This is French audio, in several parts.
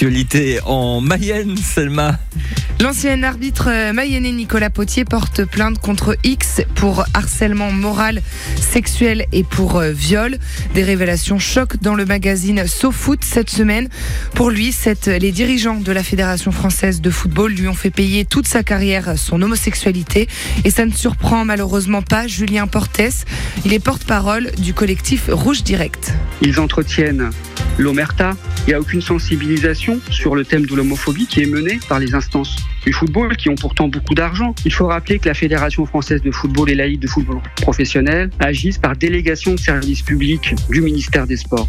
L'actualité en Mayenne, Selma. L'ancien arbitre euh, mayennais Nicolas Potier porte plainte contre X pour harcèlement moral, sexuel et pour euh, viol. Des révélations choquent dans le magazine SoFoot cette semaine. Pour lui, les dirigeants de la Fédération française de football lui ont fait payer toute sa carrière son homosexualité. Et ça ne surprend malheureusement pas Julien Portes. Il est porte-parole du collectif Rouge Direct. Ils entretiennent l'omerta. Il n'y a aucune sensibilisation sur le thème de l'homophobie qui est menée par les instances du football qui ont pourtant beaucoup d'argent. Il faut rappeler que la Fédération française de football et la Ligue de football professionnel agissent par délégation de service public du ministère des Sports.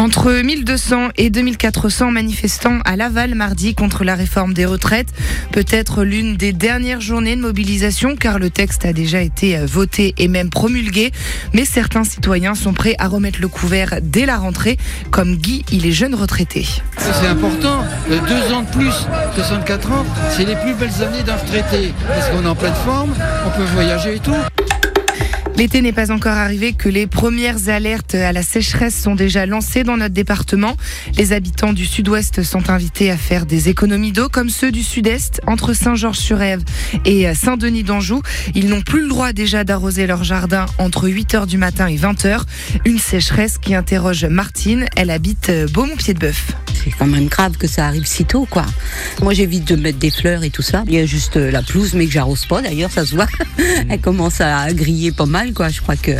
Entre 1200 et 2400 manifestants à Laval mardi contre la réforme des retraites. Peut-être l'une des dernières journées de mobilisation car le texte a déjà été euh, voté et même promulgué. Mais certains citoyens sont prêts à remettre le couvert dès la rentrée, comme Guy, il est jeune retraité. C'est important. Euh, deux ans de plus, 64 ans, c'est les plus belles années d'un retraité. Parce qu'on est en pleine forme, on peut voyager et tout. L'été n'est pas encore arrivé que les premières alertes à la sécheresse sont déjà lancées dans notre département. Les habitants du sud-ouest sont invités à faire des économies d'eau comme ceux du sud-est entre Saint-Georges-sur-Ève et Saint-Denis d'Anjou. Ils n'ont plus le droit déjà d'arroser leur jardin entre 8h du matin et 20h. Une sécheresse qui interroge Martine. Elle habite Beaumont-Pied-de-Bœuf c'est quand même grave que ça arrive si tôt, quoi. Moi, j'évite de mettre des fleurs et tout ça. Il y a juste euh, la pelouse, mais que j'arrose pas. D'ailleurs, ça se voit. Elle commence à griller pas mal, quoi. Je crois que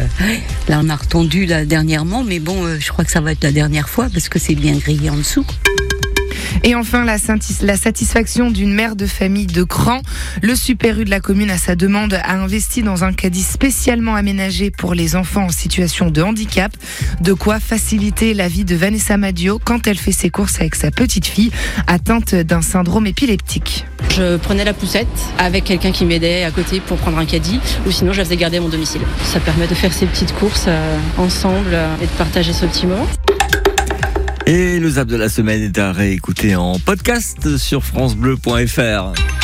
là, on a retendu là dernièrement, mais bon, euh, je crois que ça va être la dernière fois parce que c'est bien grillé en dessous. Et enfin, la, satisfaction d'une mère de famille de Cran. Le Super U de la commune, à sa demande, a investi dans un caddie spécialement aménagé pour les enfants en situation de handicap. De quoi faciliter la vie de Vanessa Madio quand elle fait ses courses avec sa petite fille atteinte d'un syndrome épileptique. Je prenais la poussette avec quelqu'un qui m'aidait à côté pour prendre un caddie ou sinon je la faisais garder à mon domicile. Ça permet de faire ces petites courses euh, ensemble euh, et de partager ce petit moment. Et le zap de la semaine est à réécouter en podcast sur francebleu.fr.